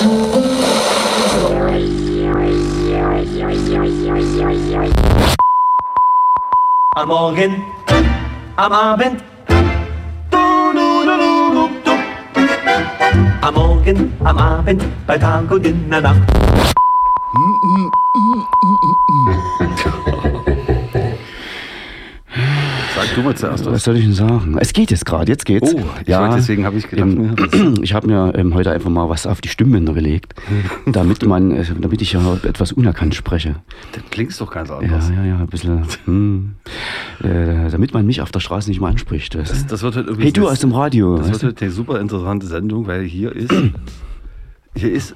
Am Morgen, am Abend. Du, du, du, du, du, du. Am Morgen, am Abend, bei Tag und in der Nacht. Sag du mal zuerst Was soll ich denn sagen? Es geht jetzt gerade, jetzt geht's. Oh, ich wollte- deswegen habe ich gedacht, ähm, ich habe mir ähm, heute einfach mal was auf die Stimmbänder gelegt, damit man, äh, damit ich ja etwas unerkannt spreche. Dann klingst doch ganz Ja, anders. ja, ja, ein bisschen, hm, äh, damit man mich auf der Straße nicht mal anspricht. Das, das wird halt irgendwie hey, du aus dem Radio. Das wird du? halt eine super interessante Sendung, weil hier ist, hier ist,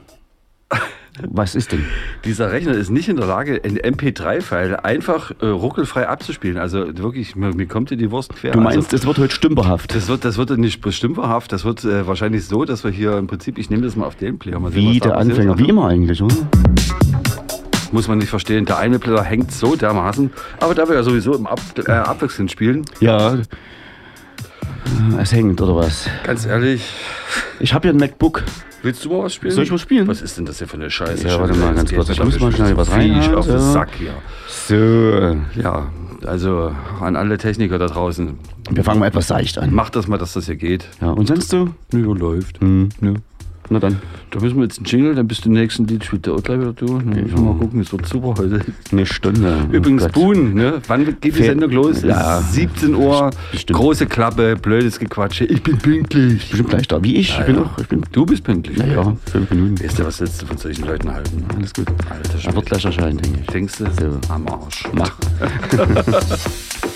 Was ist denn? dieser Rechner ist nicht in der Lage, ein MP3-File einfach äh, ruckelfrei abzuspielen. Also wirklich, mir, mir kommt dir die Wurst quer. Du meinst, also, es wird heute stümperhaft. das wird, das wird nicht stümperhaft, das wird äh, wahrscheinlich so, dass wir hier im Prinzip, ich nehme das mal auf den Player. Mal sehen, Wie der. Anfänger, wie immer eigentlich, oder? Muss man nicht verstehen. Der eine Player hängt so dermaßen, aber da wir ja sowieso im Ab äh, Abwechselnd spielen, Ja. Es hängt, oder was? ganz ehrlich, Ich habe ja ein MacBook. willst du mal was spielen? Soll ich was spielen? Was ist denn das hier für eine Scheiße? Ja, warte mal ganz kurz. Ich muss mal schnell was Viech reinhauen, auf den so. Sack hier. So. Ja, also an alle Techniker da draußen, Wir fangen mal etwas seicht an. macht das mal, dass das hier geht. Ja, und sonst so? Nö, läuft. Hm. Nö. Na dann. Da müssen wir jetzt einen Jingle, dann bist du im nächsten Lied spielt der auch gleich wieder du. Dann müssen wir mal gucken, es wird super heute. Eine Stunde. Übrigens, Oh. Boon, ne? wann geht die Sendung los? Ja. Es ist 17 Uhr, Bestimmt. große Klappe, blödes Gequatsche. Ich bin pünktlich. Bestimmt gleich da. Wie ich. ich bin ja. auch. Ich bin. Du bist pünktlich. Ja, ja, fünf Minuten. Weißt du, was willst du von solchen Leuten halten? Alles gut. Alter Er Schwede. wird gleich erscheinen, denke ich. Denkst du? So. Am Arsch. Mach.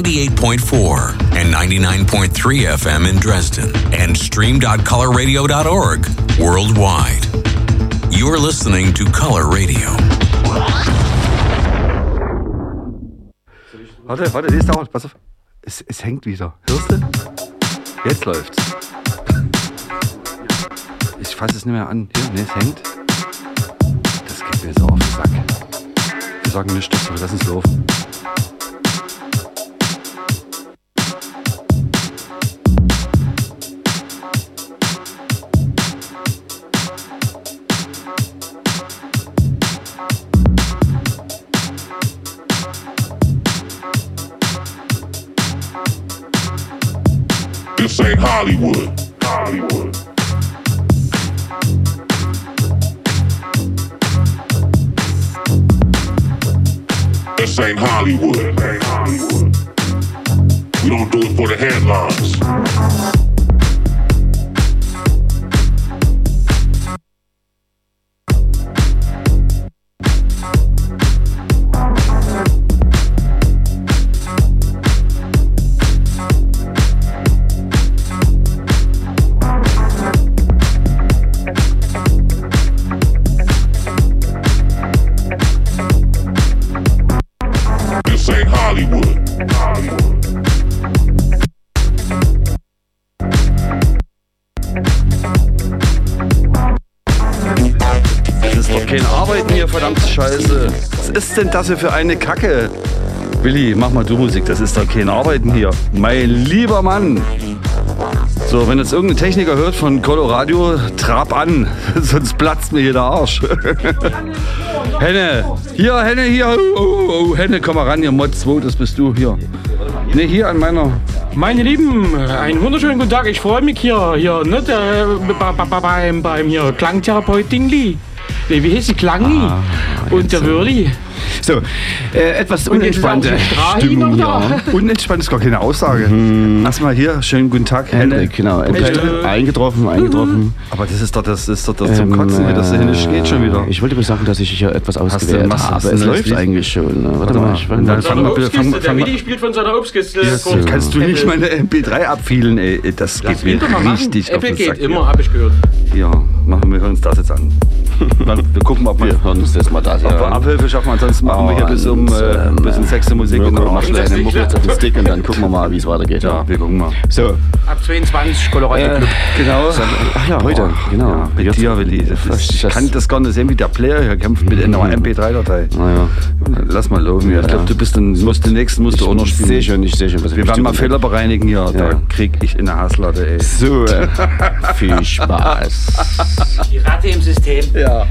98.4 and 99.3 FM in Dresden and stream.colorradio.org worldwide. You're listening to Color Radio. Warte, warte, das dauert. Pass auf. Es, es hängt wieder. Hörst du? Jetzt läuft's. Ich fasse es nicht mehr an. Hier, ne, es hängt. Das geht mir so auf den Sack. Wir sagen nichts dazu, lass uns laufen. Hollywood. Hollywood. This ain't Hollywood. This ain't Hollywood. We don't do it for the headlines. Ist denn das hier für eine Kacke? Willi, mach mal du Musik, das ist doch kein Arbeiten hier. Mein lieber Mann. So, wenn jetzt irgendein Techniker hört von Colorado, trab an, sonst platzt mir hier der Arsch. Henne, hier, Henne, hier, oh, oh, oh, Henne, komm mal ran, hier, Mod 2, das bist du, hier. Ne, hier an meiner, Meine Lieben, einen wunderschönen guten Tag. Ich freue mich hier, hier ne, bei, beim, beim hier Klangtherapeut Dingli. Nee, wie heißt die Klangi? Ah, und der Würli. So, äh, etwas ist unentspannte Stimmung da. unentspannt ist gar keine Aussage. Erstmal hier, schönen guten Tag, Henne. Hendrik, genau. Äh, eingetroffen, eingetroffen. Aber das ist doch das, ist doch das zum Ähm, Kotzen, wie das nicht geht schon wieder. Ich wollte mir sagen, dass ich hier etwas ausgewählt habe. das Es läuft eigentlich schon. Ne? Warte, Warte mal, mal, ich und dann fang mal bitte, fang, der fang mal. Willi spielt von seiner Obstkiste. Jetzt kurz. kannst du nicht Apple. meine MP3 abfielen, ey. Das geht mir Will doch mal machen. richtig auf Apple den geht Sack. immer, habe ich gehört. Ja, machen wir uns das jetzt an. Dann, wir gucken, ob wir, Wir hören uns das mal das ob wir an. Abhilfe schaffen. Ansonsten machen wir hier bis um, äh, ähm, bis um 6 Uhr Musik. Mirko, und mach dann- schnell eine Mucke auf den Stick und dann gucken wir mal, wie es weitergeht. Ja, wir gucken mal. So, Ab 22 Colorado äh, Club. Genau. ach ja, heute, genau. Ja, mit Jetzt- dir, Willi. Ich das- kann das gar nicht sehen, wie der Player hier kämpft mit einer MP3-Datei. Naja, Lass mal laufen. Ja. Ich glaube, du bist dann, musst den nächsten musst du auch noch ich sehe spielen. schon, ich sehe schon, was Wir werden mal Fehler bereinigen hier. Da Ja. krieg ich in der Hasslatte, ey. So, viel Spaß. Die Ratte im System. Ja. Ihr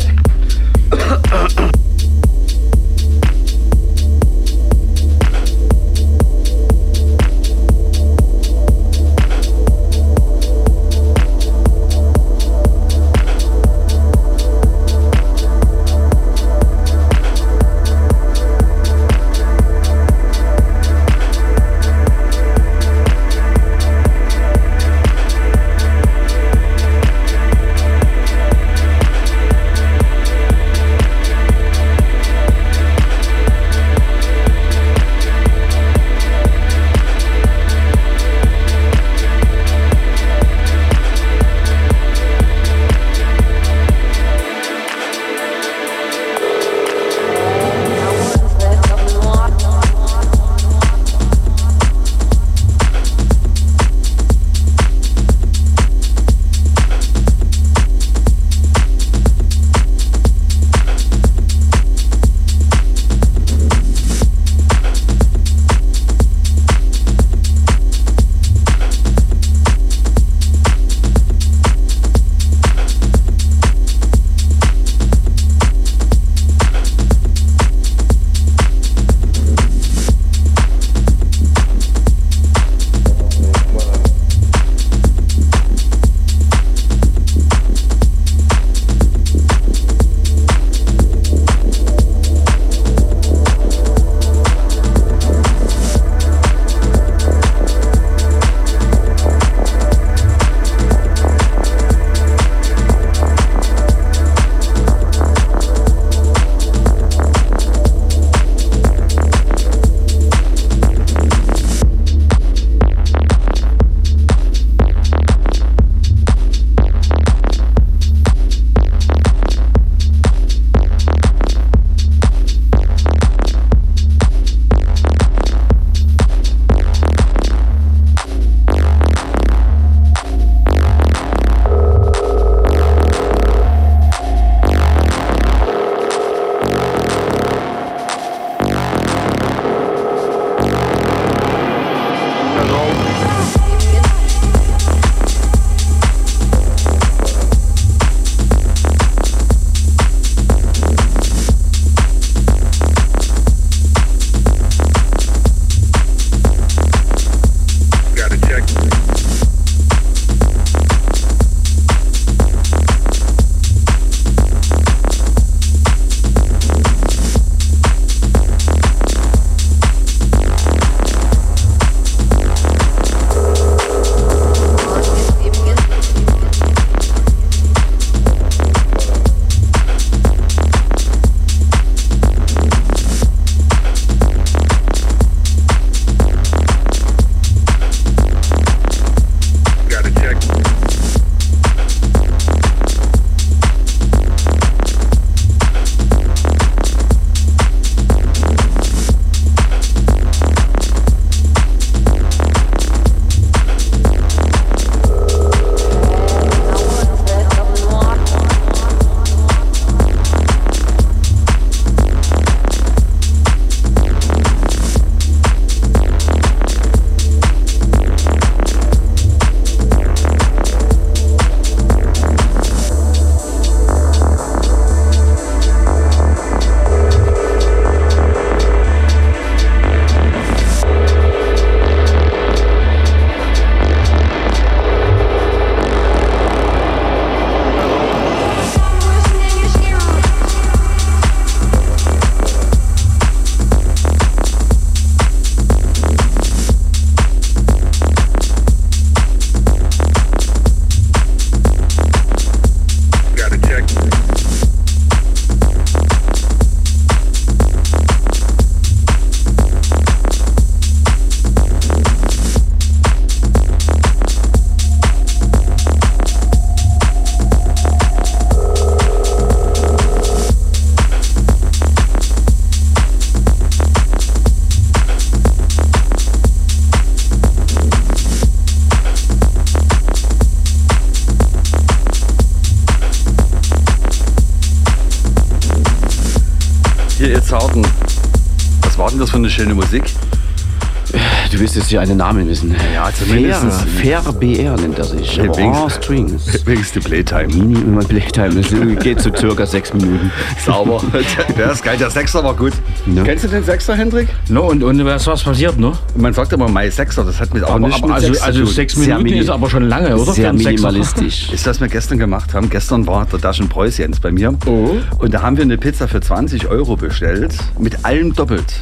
Jetzt hier einen Namen wissen. Ja, zumindestens. Fair, Fair BR nennt er sich. Ja, oh, Strings. Wenigstens die Playtime. Minimal Playtime. Das geht so circa sechs Minuten. Sauber. Der ist geil. Der Sechser war gut. Ja. Kennst du den Sechser, Hendrik? No, und, und was, was passiert, ne? Man sagt immer Mai Sechser. Das hat mit auch Aber, nichts aber mit also, also zu sechs Sehr Minuten mini- ist aber schon lange, oder? Sehr minimalistisch. Ist, was wir gestern gemacht haben. Gestern war der Daschen Preuß Jens bei mir. Oh. Und da haben wir eine Pizza für 20 Euro bestellt. Mit allem doppelt.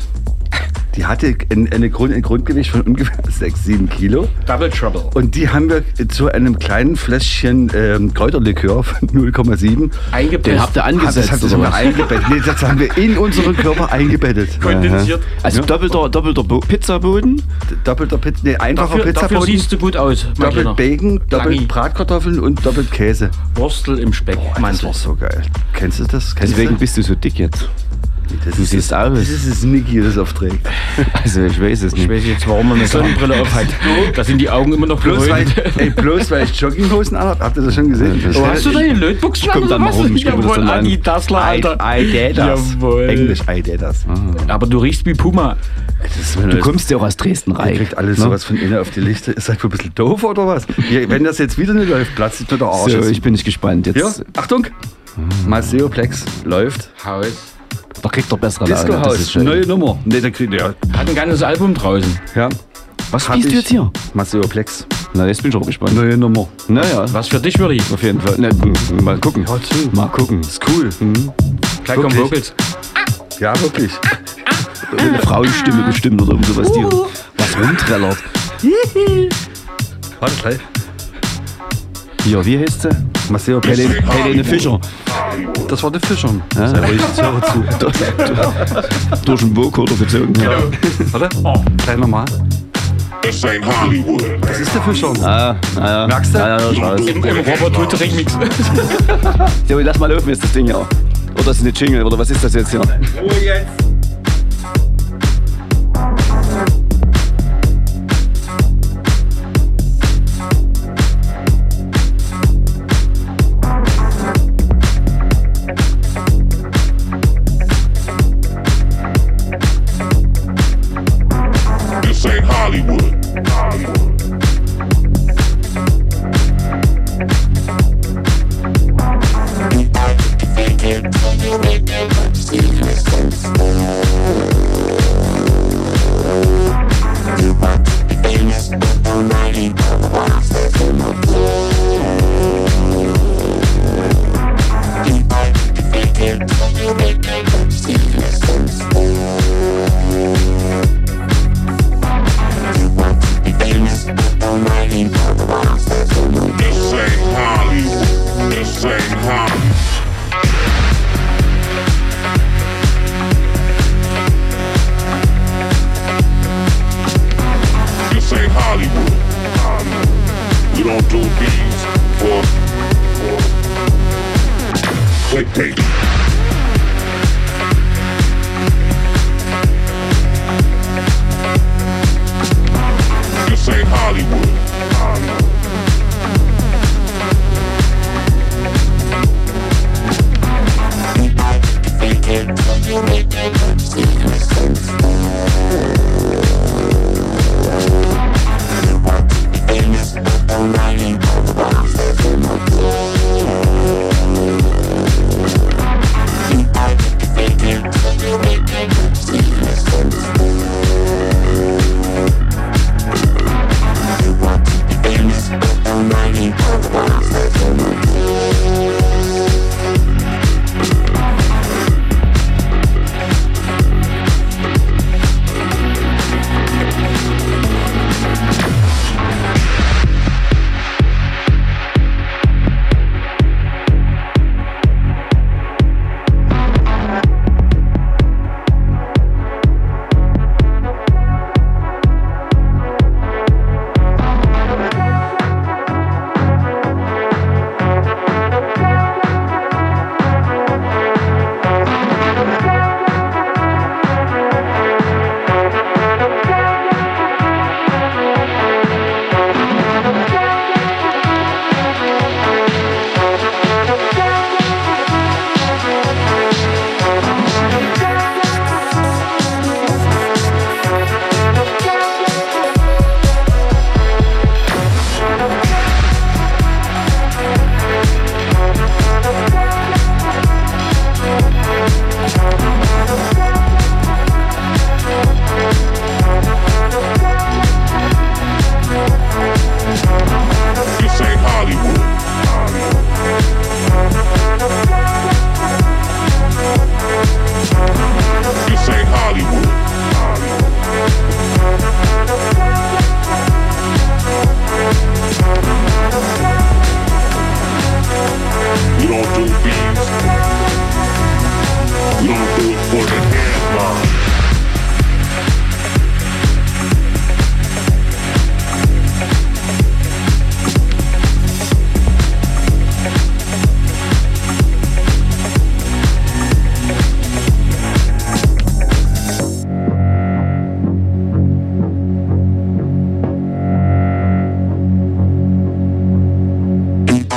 Die hatte ein, eine Grund, ein Grundgewicht von ungefähr 6, 7 Kilo. Double Trouble. Und die haben wir zu einem kleinen Fläschchen ähm, Kräuterlikör von 0,7. Eingepresst. Den habt ihr angesetzt, das, das oder haben wir was? eingebettet. Nee, das haben wir in unseren Körper eingebettet. kondensiert. Also doppelter, doppelter Bo Pizzaboden. Doppelter Pizza, nee, einfacher Dafür, dafür Pizzaboden. siehst du gut aus, Doppelt. Bacon, doppelt Langi. Bratkartoffeln und doppelt Käse. Wurstel im Speck. Das Mantel. war so geil. Kennst du das? Kennst Deswegen du? bist du so dick jetzt. Das du ist siehst das, aus. Das ist das Niki, das aufträgt. Also ich weiß es Ich nicht. weiß jetzt, warum man eine Sonnenbrille auf hat. Da sind die Augen immer noch Bloß weil, ey, bloß weil ich Jogginghosen anhab, habt ihr das schon gesehen? Ja, das- Oh, hast du deine Lötbuchsen Ich komm dann mal rum, ich das Jawohl, dann an. Adidasler, Alter. I, I did das. Jawohl. Englisch, I did das. Aber du riechst wie Puma. Das Du das- kommst ja auch aus Dresden Ihr rein. kriegt alles sowas von innen auf die Lichte. Ist halt ein bisschen doof oder was? Wenn das jetzt wieder nicht läuft, platzt mir der Arsch. So, ich bin nicht gespannt. ja, Jetzt, Achtung! Maseoplex läuft. Haus. Da kriegt er bessere Disco Laune. Das ist House, neue Nummer. Ne, da kriegt ja. Hat ein ganzes Album draußen. ja. Was spielst du jetzt hier? Maseoplex. Na, jetzt bin ich auch gespannt. Neue Nummer. Naja, Was für dich, Willi? auf jeden Fall. Na, mal gucken. Hör zu. Mal gucken. Ist cool. Gleich kommen? Vocals. Ja, wirklich. Eine Frauenstimme bestimmt oder irgend sowas. Die was rumträllert. Warte gleich. Hier, wie heißt sie? Maseoplex. Helene, Helene Fischer. Das war der Fischer. Ja. Ruhig, jetzt höre zu. Durch- Durch den Vocoder gezogen. Ja. Warte. Gleich nochmal. Das ist der Fischer. Ah, ah, ja. Merkst du? Ja, ja, ich weiß. Im, im Robert Hood Remix. So, lass mal laufen jetzt das Ding ja. Oder ist es eine Jingle oder was ist das jetzt hier? Ruhe jetzt.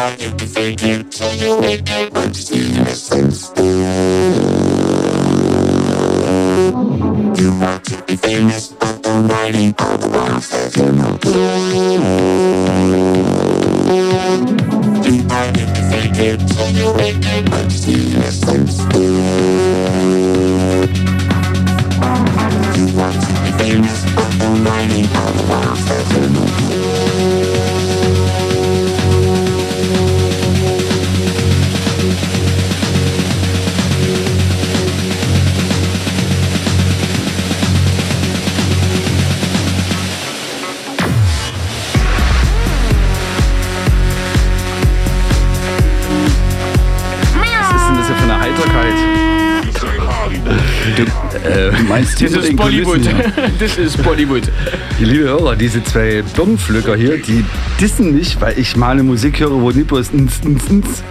how you the thinking till you wake up and see innocence. You want to be famous, but the writing on the wall says you're not good. You might be thinking till you wake up and see. Meinst Das ist Bollywood. Das ist Bollywood. Liebe Hörer, diese zwei Birnenpflücker hier, die dissen mich, weil ich mal eine Musik höre, wo nicht bloß ns, ns, ns.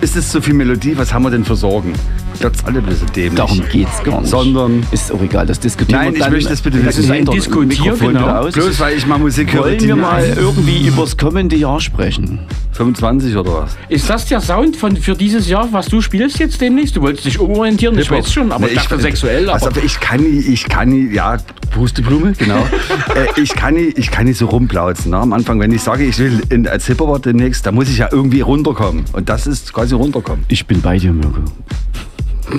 Ist es so viel Melodie? Was haben wir denn für Sorgen? Glotzt alle bloß dämlich. Darum geht's gar nicht. Sondern Ist auch egal, das diskutieren Nein, wir ich möchte das bitte Das wissen. ist Ein ein Diskutier, Mikrofon genau. aus. bloß weil ich mal Musik höre, Wollen wir mal irgendwie übers kommende Jahr sprechen? 25 oder was? Ist das der Sound von, für dieses Jahr, was du spielst jetzt demnächst? Du wolltest dich umorientieren, ich weiß schon, aber Nee, ich dachte sexuell. Aber auf, ich kann ich kann ja, Pusteblume, genau. äh, ich, kann ich kann nicht so rumplauzen. Ne? Am Anfang, wenn ich sage, ich will in, als Hipper demnächst, da muss ich ja irgendwie runterkommen. Und das ist quasi runterkommen. Ich bin bei dir, Mirko.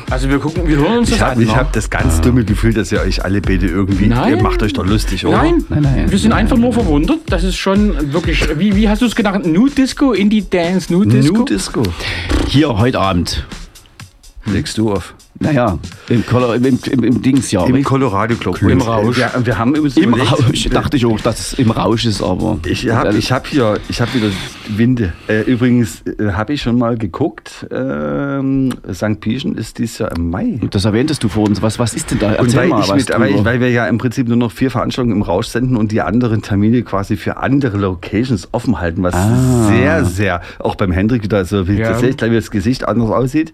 Also wir gucken, wir hören uns das Ich habe an. ne? hab das ganz dumme Gefühl, dass ihr euch alle beide irgendwie, Nein. ihr macht euch doch lustig, oder? Nein, Nein, nein. wir sind einfach nur verwundert. Das ist schon wirklich, wie, wie hast du es genannt? Nude Disco, Indie Dance, Nude Disco? New Disco. Hier heute Abend. Legst du auf. Naja, im, Colo- im, im, im Dings ja. Im Colorado Club. Im Und, Rausch. Wir, wir haben übrigens Im überlegt- Rausch. Dachte ich auch, dass es im Rausch ist, aber. Ich habe ich hab hier, ich habe wieder Winde. Äh, übrigens äh, habe ich schon mal geguckt. Ähm, St. Pieschen ist dieses Jahr im Mai. Das erwähntest du vor uns. Was, was ist denn da? Und Erzähl weil, mal ich mit, weil, ich, weil wir ja im Prinzip nur noch vier Veranstaltungen im Rausch senden und die anderen Termine quasi für andere Locations offen halten, was Ah. sehr, sehr, auch beim Hendrik wieder so, wie, Ja. das sehe ich gleich, wie das Gesicht anders aussieht.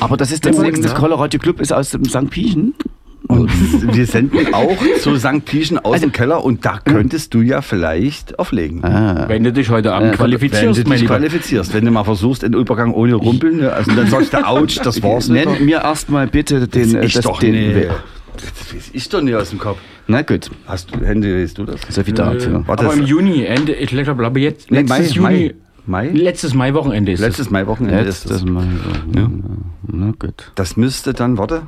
Aber das ist der Und, nächste ja. Colorado Club ist aus dem St. Pieschen. Und wir senden auch zu St. Pieschen aus Also- dem Keller und da könntest du ja vielleicht auflegen. Ah. Wenn du dich heute Abend Wenn qualifizierst, du mein dich Lieber. qualifizierst, wenn du mal versuchst, den Übergang ohne Rumpeln, ne, also dann sagst du, ouch, das war's nicht. Nenn mir erstmal bitte den. äh, ich doch den nicht. Das weiß ich doch nicht aus dem Kopf. Na gut, Hast du, Hände, weißt du das? so viel dazu. War Aber das im Juni, Ende, ich glaube, aber jetzt, Nee, letztes Mai, Juni, Mai? Mai? letztes Mai-Wochenende ist Letztes Mai-Wochenende ist Letztes das. Mal. Ja. Na gut. Das müsste dann, warte.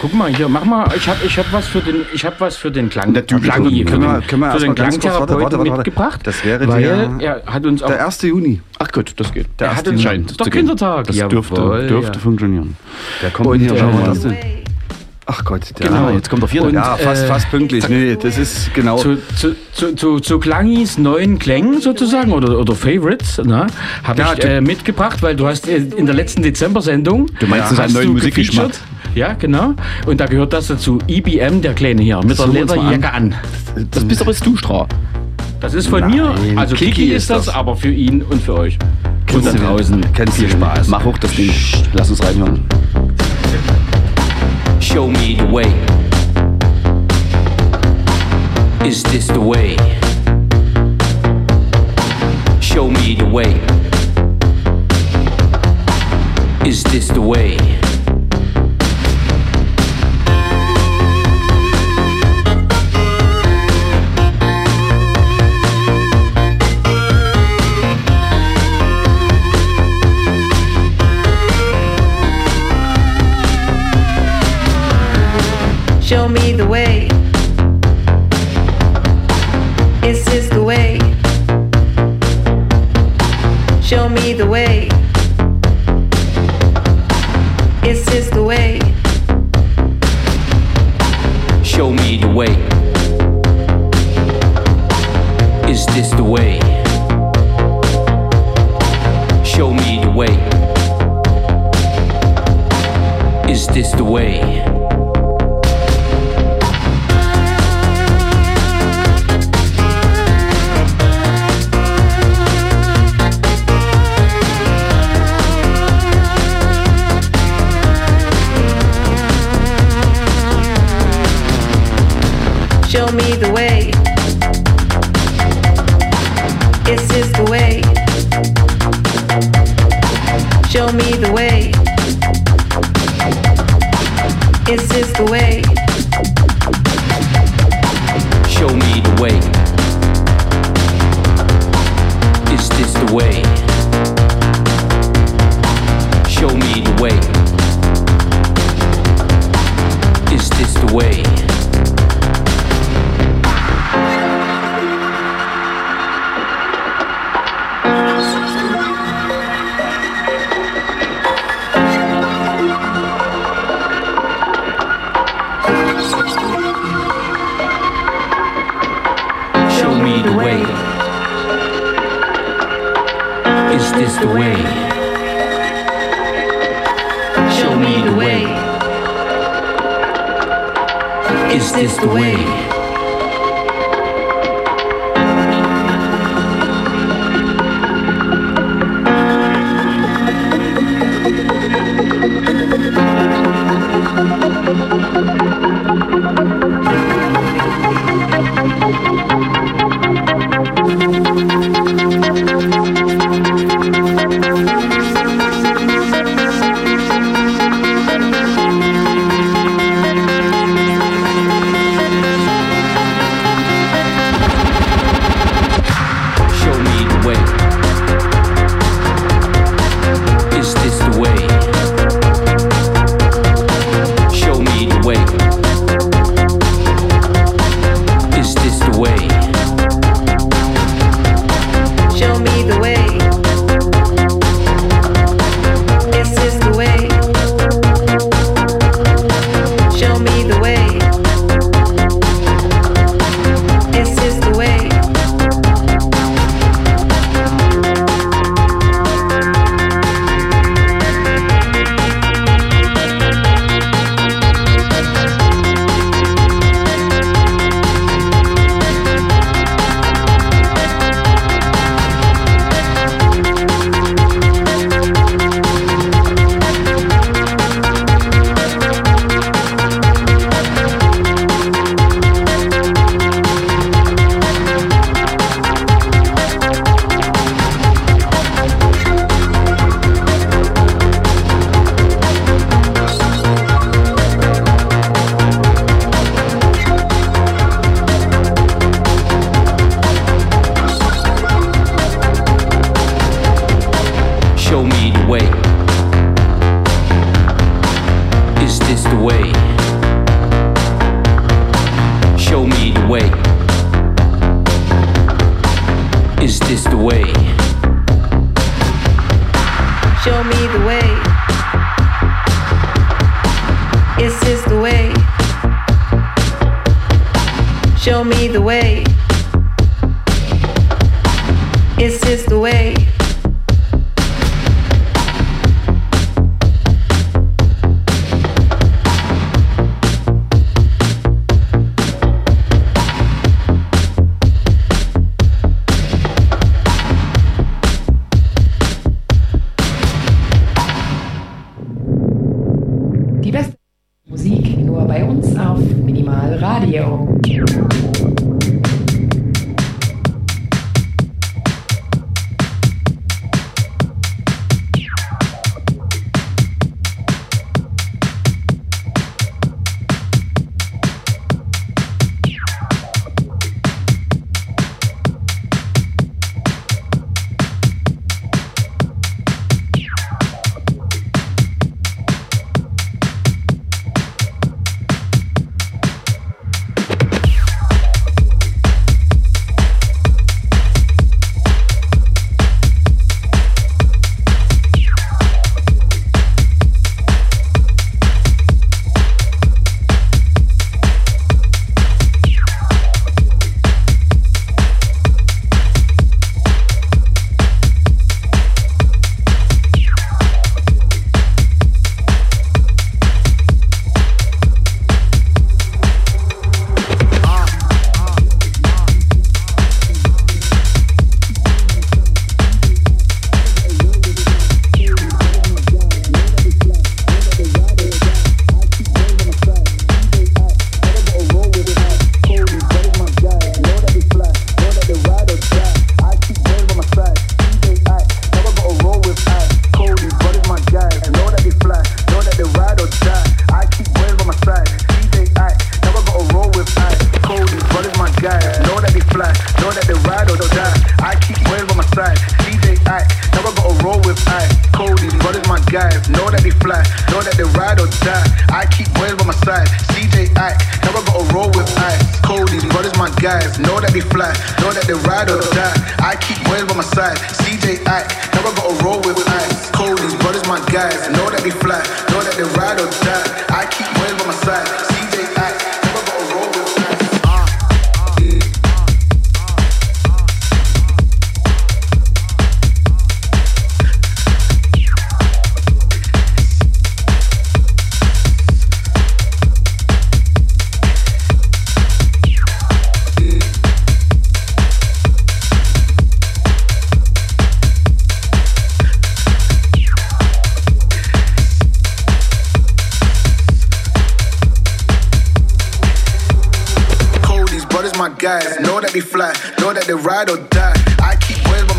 Guck mal hier, mach mal, ich habe ich hab was für den, ich habe was für den Klang, Typ- Klang Können für wir- können wir für den Klangtherapeuten warte, warte, warte. mitgebracht. Das wäre der- er hat uns Der 1. Juni. Ach gut, das geht. Der er hat uns. Scheint gehen. Kindertag. Das dürfte, dürfte ja. funktionieren. Der kommt Und, hier. Schauen wir äh, mal denn. Ach Gott, der Genau, jetzt kommt der vierte. Und, Ja, fast, äh, fast pünktlich. Nee, das ist genau. Zu, zu, zu, zu, zu Klangis neuen Klängen sozusagen oder, oder Favorites ne, habe Ja, ich äh, mitgebracht, weil du hast äh, in der letzten Dezember-Sendung Du meinst, ja, neuer du Musikgeschmack? Ja, genau. Und da gehört das dazu. IBM, der Kleine hier, mit der uns mal Lederjacke an. Das bist aber du, Stra. Das ist von Nein, mir. Also Kiki Kiki ist das, das. aber für ihn und für euch. Und da draußen. Kennst viel du- Spaß. Mach hoch das Ding. Lass uns reinhören. Show me the way. Is this the way? Show me the way. Is this the way? is the way. Show me the way. Is this the way?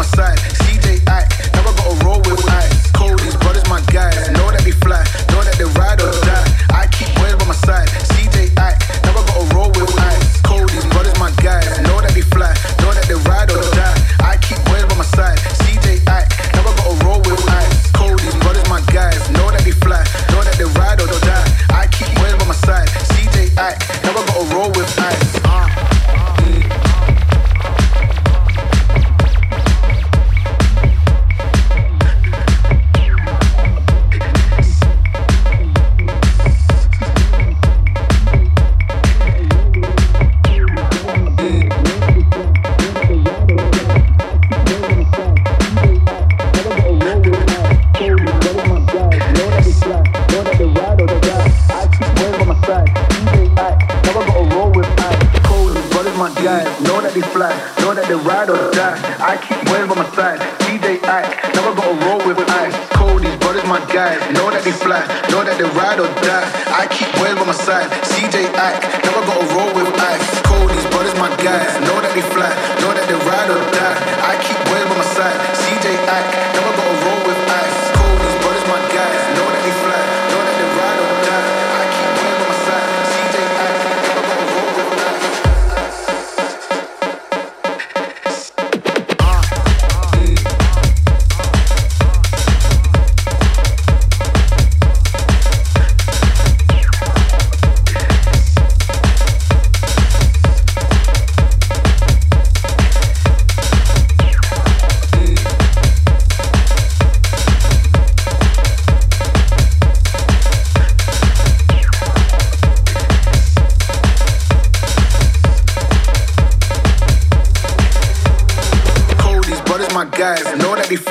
My side. CJ I never got a roll with ice. Cody's brothers, my guys, know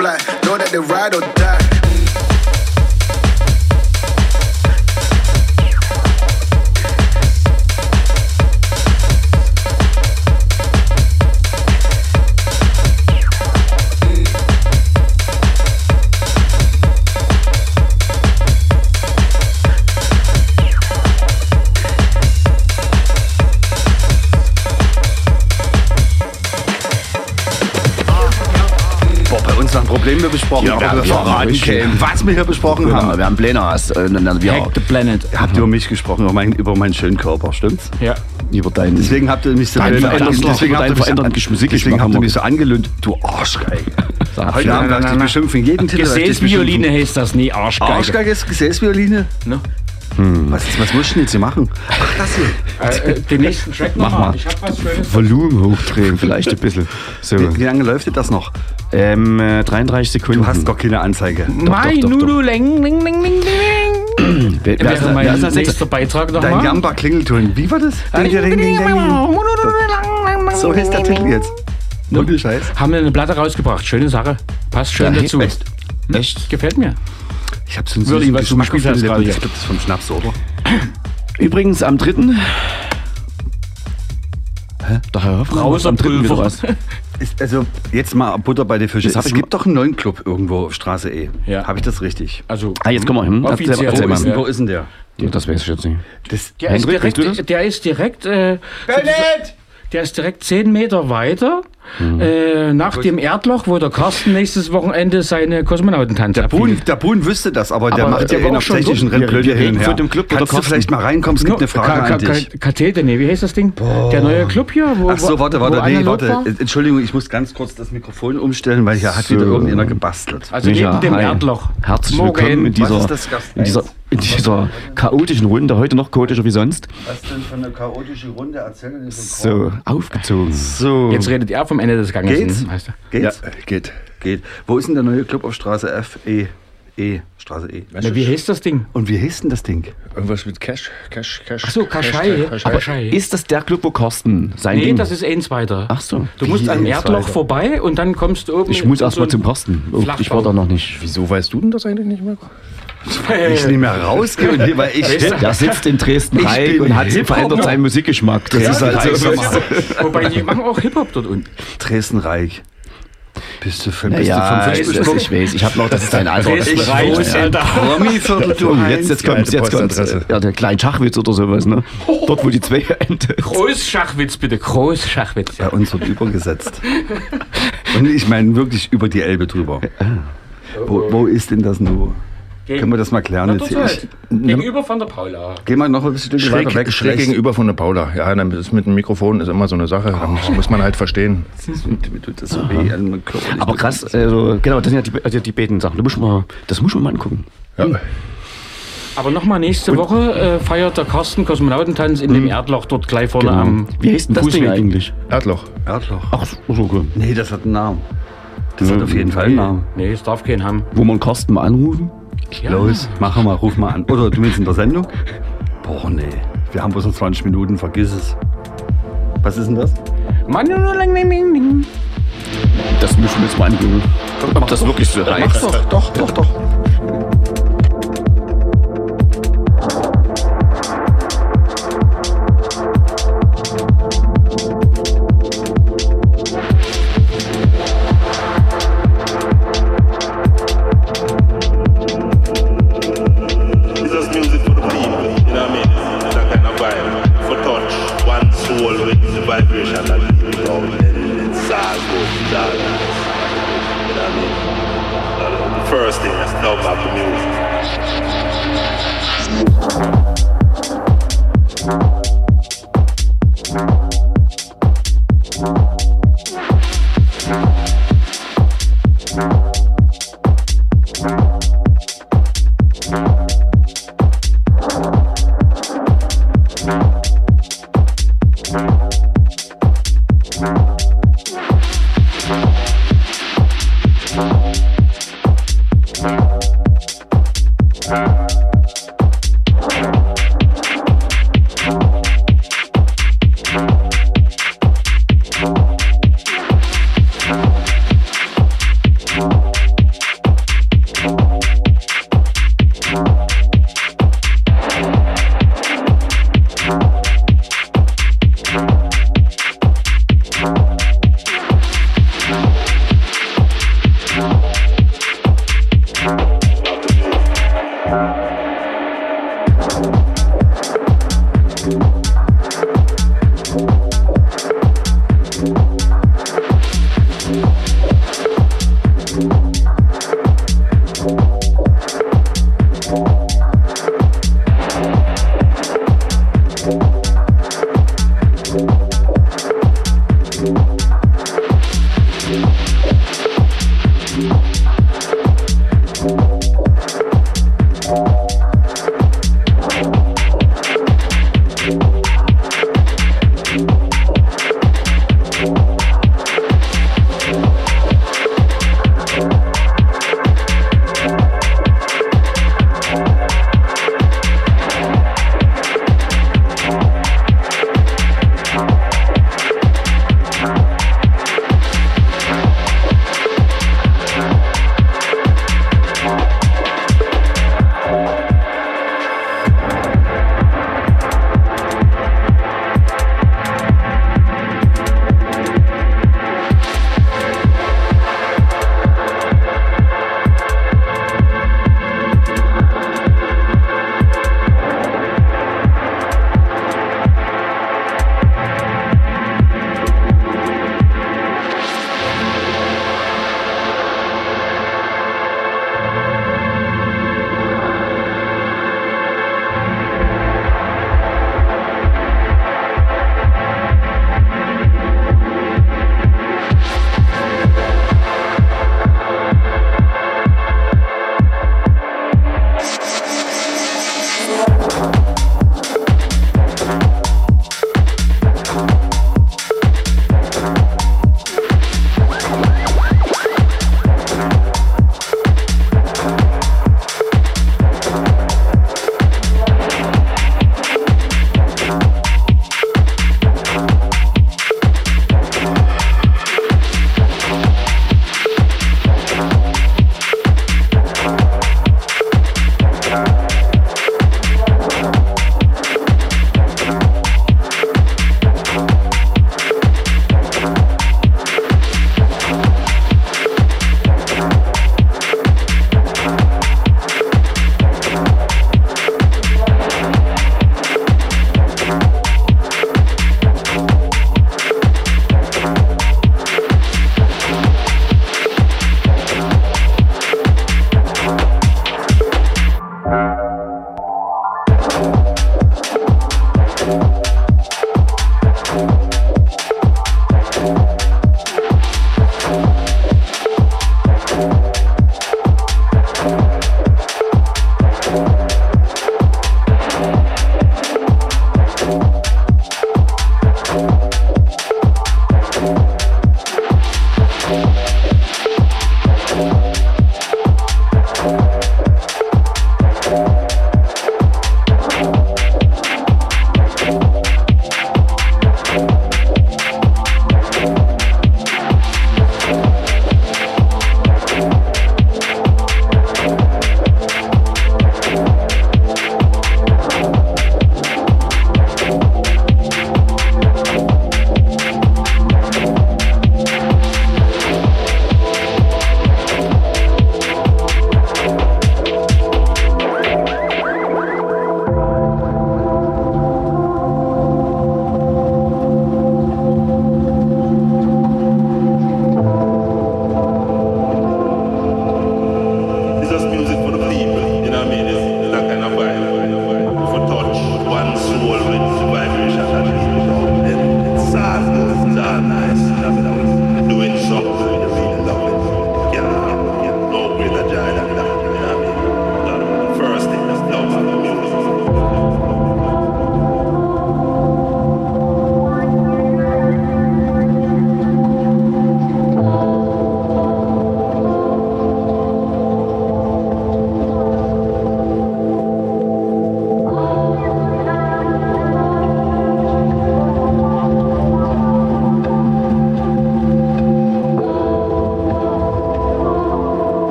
fly, know that they ride or die. Besprochen, Ja, wir- wir verraten haben keinem, was wir hier besprochen Genau, haben. wir haben Pläne aus. Äh, na, wir, Hack the Planet. Ihr habt über mich gesprochen, über, mein, über meinen schönen Körper, stimmt's? Ja. über deinen. Deswegen habt ihr mich so Dein deswegen habt ihr mich, haben ihr so angelöhnt, du Arschgeige. Heute Abend darf ich dich beschimpfen, jeden Titel Gesäßvioline heißt das, nee, Arschgeige. Arschgeige ist Gesäßvioline? Ne? Was, was musst du denn jetzt hier machen? Ach, das hier. Äh, äh, den nächsten Track Mach nochmal. mal. Ich hab was Schönes. Volumen hochdrehen, vielleicht ein bisschen. So. Wie, wie lange läuft das noch? Ähm, äh, 33 Sekunden. Du hast gar keine Anzeige. Mein doch, doch. Nudu Leng, Ling, Ling, Ling, Ling. Wer, wer, ist, wer mein ist das jetzt? nächster Beitrag Dein nochmal. Jamba Klingelton. Wie war das? Ding, ding, ding, ding, ding. So heißt der Titel jetzt. Ohne Scheiß. Haben wir eine Platte rausgebracht. Schöne Sache. Passt schön Ja, dazu. echt? Echt? Gefällt mir. Ich hab so einen süßen was du Geschmack auf gespielt den hast Lippen. gerade Das gibt es vom Schnaps, oder? Übrigens am 3. Hä? Der Herr Hoffmann Raus am am 3. wieder was. Ist, also, jetzt mal Butter bei den Fischen. Es gibt doch einen neuen Club irgendwo auf Straße E. Ja. Habe ich das richtig? Also, Ah, jetzt komm mal hin. Erzähl, Offiziell. erzähl Wo mal. ist, denn- wo ist denn der? Ja, das weiß ich jetzt nicht. Das, der, ist Hendrik, du direkt, der ist direkt. Äh, der ist direkt 10 Meter weiter. Mhm. Äh, nach dem Erdloch, wo der Carsten nächstes Wochenende seine Kosmonautentanz der, Boon, abhielt. der Boon wüsste das, aber, der Aber macht der ja war eh schon technischen. Rennblöde hin und her. dem Club, Kannst du Carsten- vielleicht mal reinkommen? Es gibt eine Frage Ka- an dich. Ka- Kathete, nee, wie heißt das Ding? Der neue Club hier? Wo, Ach so, warte, wo warte, nee, warte. war? Entschuldigung, ich muss ganz kurz das Mikrofon umstellen, weil hier hat So. wieder irgendjemand gebastelt. Also Micha, neben dem hi. Erdloch. Herzlich Morgen. willkommen in Was dieser, ist das, Gast in dieser, in dieser chaotischen Runde, heute noch chaotischer wie sonst, Was denn für eine chaotische Runde erzählen denn so aufgezogen. So. Jetzt redet er vom Ende des Ganges. Geht's? Heißt er. Geht's? Ja, geht. Geht. Wo ist denn der neue Club auf Straße F? E. E. Straße E. Na, wie heißt das Ding? Und wie heißt denn das Ding? Irgendwas mit Cash, Cash, Cash. Achso, Kaschai. Aber Kaschai. Ist das der Club, wo Carsten sein Nee, Ding? das ist eins weiter. Ach so. Du musst am Erdloch weiter? vorbei und dann kommst du oben. Ich muss in erst mal so zum. Oh, ich war da noch nicht. Wieso weißt du denn das eigentlich nicht mehr? Ich nicht mehr rausgehe, und- weil ich. Der sitzt in Ich Dresden-Reich bin und hat verändert seinen Musikgeschmack. Das ist halt so. Wobei die machen auch Hip-Hop dort unten. Dresden-Reich. Bist du, von, bist Ja, du ich, vom weiß. Ich habe noch, das ist dein Alter. Dresden Ich Reich, weiß, ja. Promi-Viertel, du jetzt, jetzt kommt, jetzt kommt ja, der kleine Schachwitz oder sowas, ne? Dort, wo die zwei endet. Großschachwitz bitte, Großschachwitz. Bei uns wird übergesetzt. Und ich meine wirklich über die Elbe drüber. Wo, wo ist denn das nur? Können wir das mal klären? Na, Jetzt halt. Gegenüber von der Paula. Geh mal noch ein bisschen Schräg, weiter weg. schräg rechts. gegenüber von der Paula. Ja, dann ist mit dem Mikrofon ist immer so eine Sache. Da muss, muss man halt verstehen. Das so? Aber krass, also, genau, das sind ja die, also die beiden Sachen. Du musst mal, das muss man mal angucken. Ja. Aber nochmal nächste Woche äh, feiert der Carsten Kosmonautentanz in dem Erdloch dort gleich vorne Genau. am Wie heißt denn das Ding Fußweg. eigentlich? Erdloch. Erdloch. Ach, so, okay. Nee, das hat einen Namen. Das hat auf jeden Fall einen Namen. Nee, es darf keinen haben. Wo man Carsten mal anrufen? Ja. Los, mach mal, ruf mal an. Oder du willst in der Sendung? Boah, nee. Wir haben bloß noch 20 Minuten, vergiss es. Was ist denn das? Das müssen wir jetzt mal angucken. Ob das wirklich so heißt. Doch, doch, doch, doch.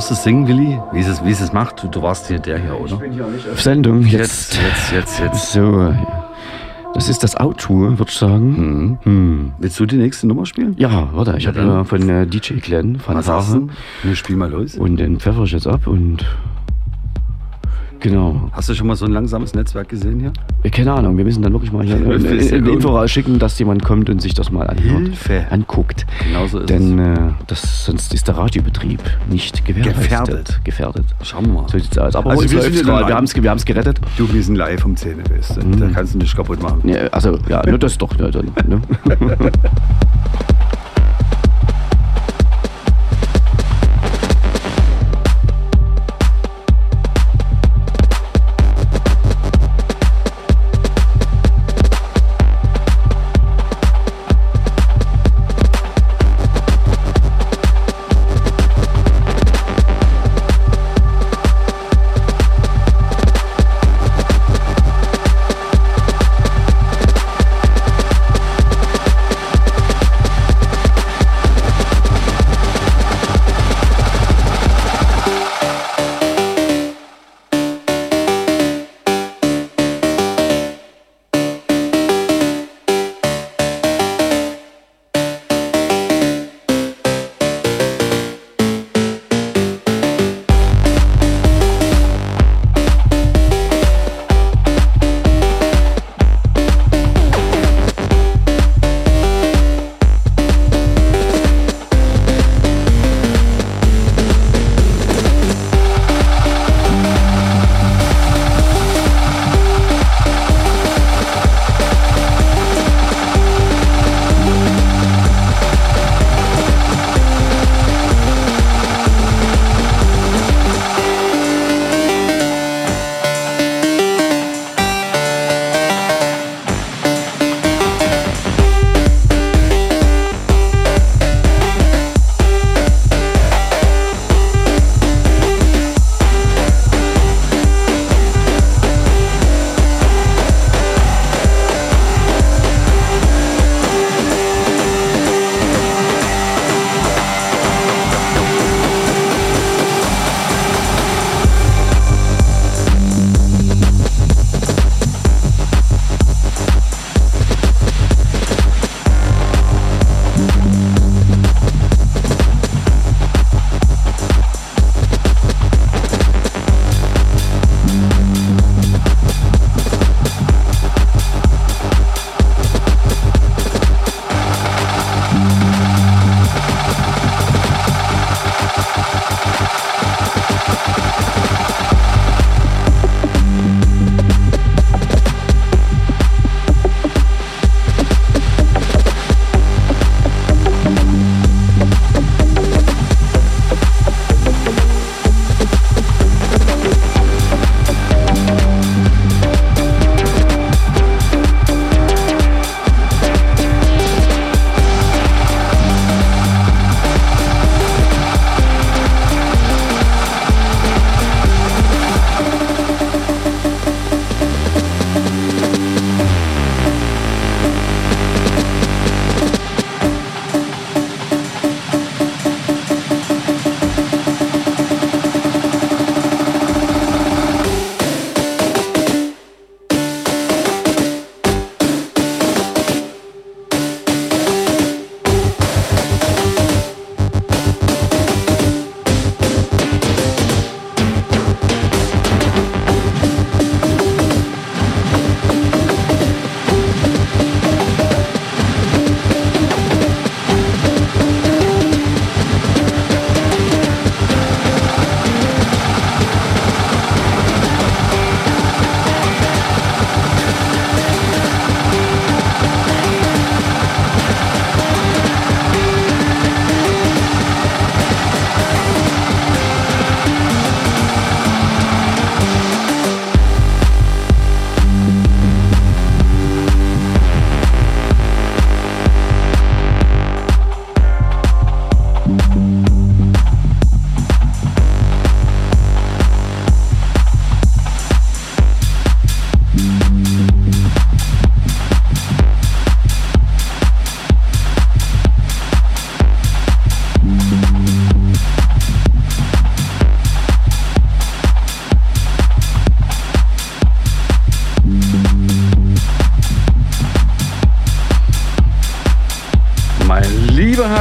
Hörst du es singen, Willi? Wie es, es- wie es es macht? Du, du warst hier der hier, oder? Auf Sendung jetzt. Jetzt, jetzt, jetzt, jetzt. So, das ist das Outro, würde ich sagen. Hm. Willst du die nächste Nummer spielen? Ja, warte, ich Ja, habe von äh, DJ Glenn, von Was hast Sache. du? Wir spielen mal los. Und den pfeffer ich jetzt ab und genau. Hast du schon mal so ein langsames Netzwerk gesehen hier? Äh, Keine Ahnung, wir müssen dann wirklich mal hier ist eine ja Info rausschicken, dass jemand kommt und sich das mal anhört, Hilfe. anguckt. Genauso ist Denn äh, das, sonst ist der Radiobetrieb nicht gewährleistet. Gefährdet. Gefährdet. es. Schauen wir mal. So sieht's aus. Aber Also wir sind gerade. wir haben es wir haben's gerettet. Du, wir sind live vom Zähne, weißt du. Da kannst du nicht kaputt machen. Ja, also, ja, nur das doch. Ja, dann, ne?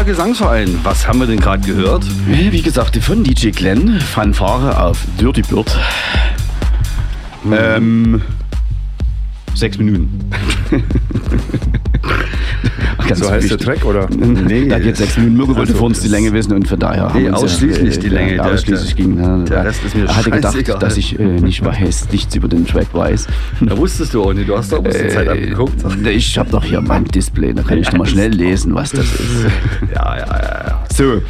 Gesangsverein, was haben wir denn gerade gehört? Wie gesagt, von DJ Glenn, Fanfare auf Dirty Bird. Ähm, sechs Minuten. Ganz So heißt der wichtig. Track, oder? Nee, da geht sechs Minuten. Mirko wollte Also, vor uns die Länge wissen und von daher haben Nee, uns, ausschließlich äh, die Länge. Ja, Der- ausschließlich der- ging. Ja, der Rest ist mir er hatte gedacht, scheißegal. dass ich äh, nicht weiß, nichts über den Track weiß. Da wusstest du auch nicht, du hast doch bloß die Zeit abgeguckt. Äh, ich habe doch hier mein Display, da kann ich noch mal schnell lesen, was das ist. Ja, ja, ja, ja. So,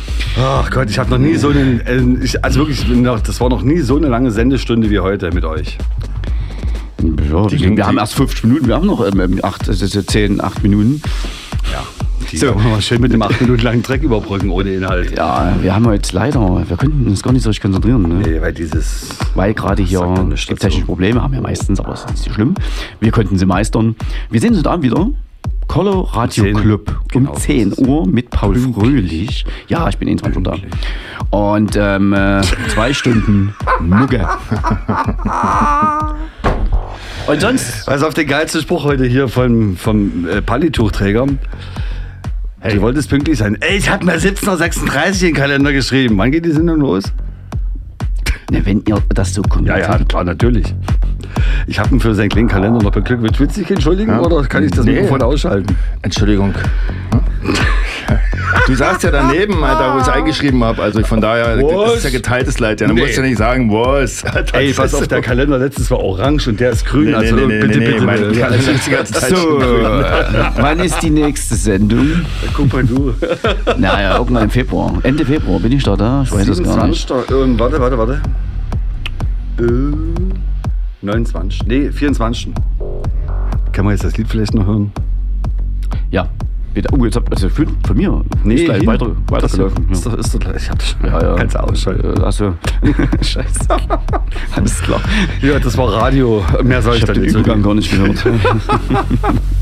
Ach Gott, ich habe noch nie so einen, äh, ich, also wirklich, das war noch nie so eine lange Sendestunde wie heute mit euch. Ja, wir, wir haben erst 50 Minuten, wir haben noch ähm, acht, also so 10, 8 Minuten. Ja. Die So. wir mal schön mit dem 8 Minuten langen Dreck überbrücken ohne Inhalt. Ja, wir haben heute leider, wir könnten uns gar nicht so richtig konzentrieren. Ne? Nee, weil dieses. Weil gerade hier gibt technische Probleme, haben wir meistens, aber das ist nicht so schlimm. Wir konnten sie meistern. Wir sehen uns Abend wieder. Collo Radio 10. Club Genau, um 10 Uhr mit Paul Fröhlich. Ja, ich bin eh 20 schon da. Und ähm, äh, zwei Stunden Mugge. Und sonst? Also auf den geilsten Spruch heute hier vom, vom äh, Pallituchträger. Hey. Du wolltest pünktlich sein. Ey, ich hab mir 17.36 Uhr in den Kalender geschrieben. Wann geht die Sendung los? Ne, wenn ihr das so kommt. Ja, ja, klar, natürlich. Ich habe ihn für seinen kleinen Kalender noch beglückt. Willst du dich entschuldigen Ja. oder kann ich das Nee. Mikrofon ausschalten? Entschuldigung. Du saßt ja daneben, Alter, wo ich es eingeschrieben habe. Also von daher, das ist ja geteiltes Leid. Ja. Du Nee. musst ja nicht sagen, was. Ey, pass auf, der Kalender letztes war orange und der ist grün. Nee, also nee, nee, bitte, nee, bitte, mein Zeit So, schon grün. wann ist die nächste Sendung? Guck mal du. Naja, irgendwann im Februar. Ende Februar bin ich da, da? Ich weiß es gar nicht. 27. Ähm, warte, warte, warte. Äh, 29. Nee, 24. Kann man jetzt das Lied vielleicht noch hören? Ja. Bitte. Oh, jetzt habt also von, von mir. ist gleich weiter, weitergelaufen. Das ist doch, ist doch. Ich hab das schon. Ja, ja. Kannst du ausschalten. Äh, Achso. Scheiße. Alles klar. Ja, das war Radio. Mehr soll ich, Ich da habe den nicht Übergang gar nicht gehört.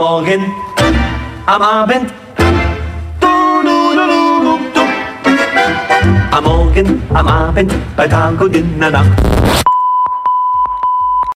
am